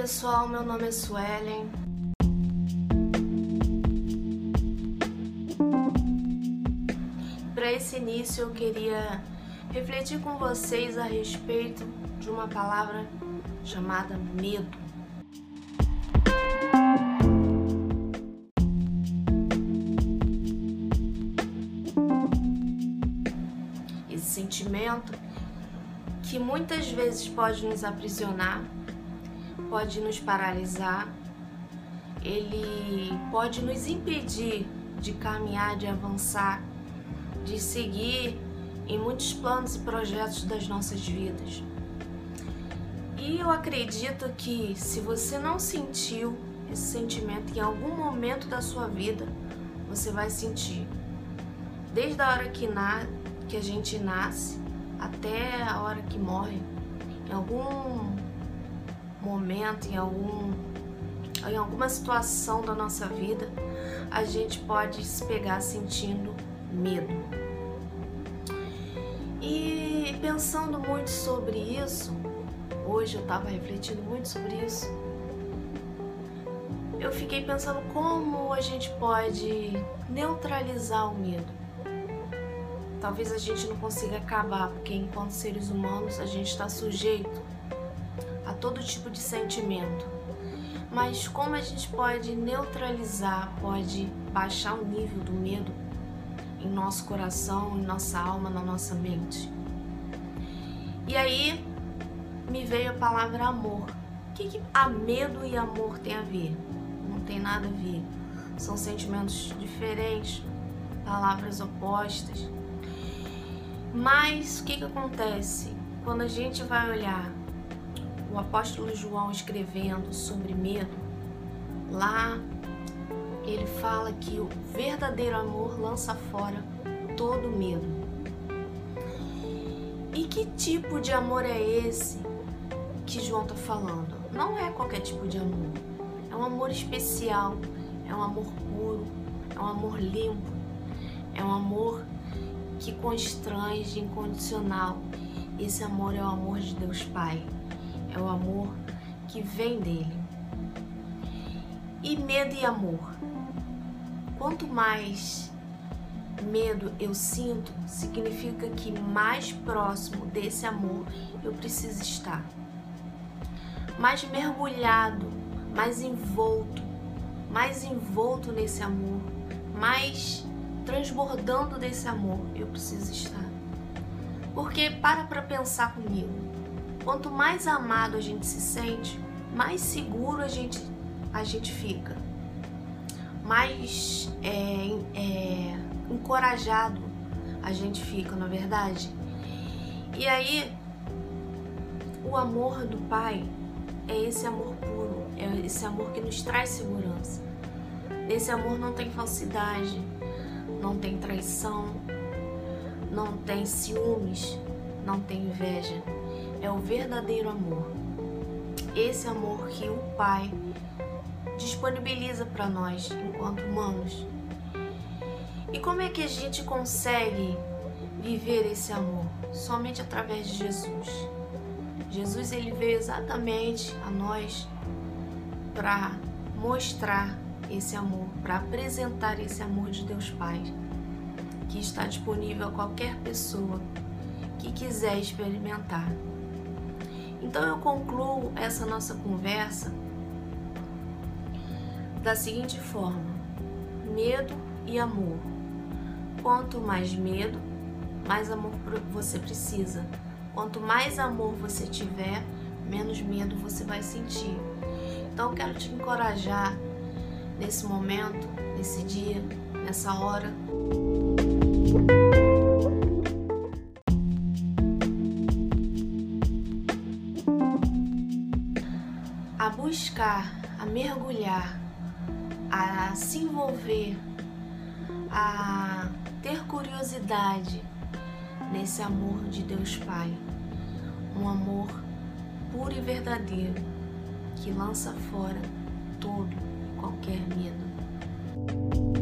pessoal, meu nome é Suelen. Para esse início eu queria refletir com vocês a respeito de uma palavra chamada medo. Esse sentimento que muitas vezes pode nos aprisionar, pode nos paralisar, ele pode nos impedir de caminhar, de avançar, de seguir em muitos planos e projetos das nossas vidas. E eu acredito que se você não sentiu esse sentimento em algum momento da sua vida, você vai sentir. Desde a hora que, na, que a gente nasce até a hora que morre, em algum momento, em algum em alguma situação da nossa vida, a gente pode se pegar sentindo medo. E pensando muito sobre isso, hoje eu estava refletindo muito sobre isso, eu fiquei pensando como a gente pode neutralizar o medo. Talvez a gente não consiga acabar, porque enquanto seres humanos a gente está sujeito todo tipo de sentimento. Mas como a gente pode neutralizar, pode baixar o nível do medo em nosso coração, em nossa alma, na nossa mente? E aí me veio a palavra amor. O que, que a medo e amor tem a ver? Não tem nada a ver. São sentimentos diferentes, palavras opostas. Mas o que, que acontece? Quando a gente vai olhar o apóstolo João escrevendo sobre medo, lá ele fala que o verdadeiro amor lança fora todo medo. E que tipo de amor é esse que João está falando? Não é qualquer tipo de amor. É um amor especial, é um amor puro, é um amor limpo, é um amor que constrange, incondicional. Esse amor é o amor de Deus Pai, é o amor que vem dele. E medo e amor. Quanto mais medo eu sinto, significa que mais próximo desse amor eu preciso estar. Mais mergulhado, mais envolto, mais envolto nesse amor, mais transbordando desse amor eu preciso estar. Porque para para pensar comigo. Quanto mais amado a gente se sente, mais seguro a gente a gente fica, mais é, é, encorajado a gente fica, na é verdade. E aí o amor do Pai é esse amor puro, é esse amor que nos traz segurança. Nesse amor não tem falsidade, não tem traição, não tem ciúmes, não tem inveja. É o verdadeiro amor. Esse amor que o Pai disponibiliza para nós enquanto humanos. E como é que a gente consegue viver esse amor? Somente através de Jesus. Jesus ele veio exatamente a nós para mostrar esse amor, para apresentar esse amor de Deus Pai, que está disponível a qualquer pessoa que quiser experimentar. Então eu concluo essa nossa conversa da seguinte forma: medo e amor. Quanto mais medo, mais amor você precisa. Quanto mais amor você tiver, menos medo você vai sentir. Então eu quero te encorajar nesse momento, nesse dia, nessa hora. A buscar, a mergulhar, a se envolver, a ter curiosidade nesse amor de Deus Pai, um amor puro e verdadeiro que lança fora todo qualquer medo.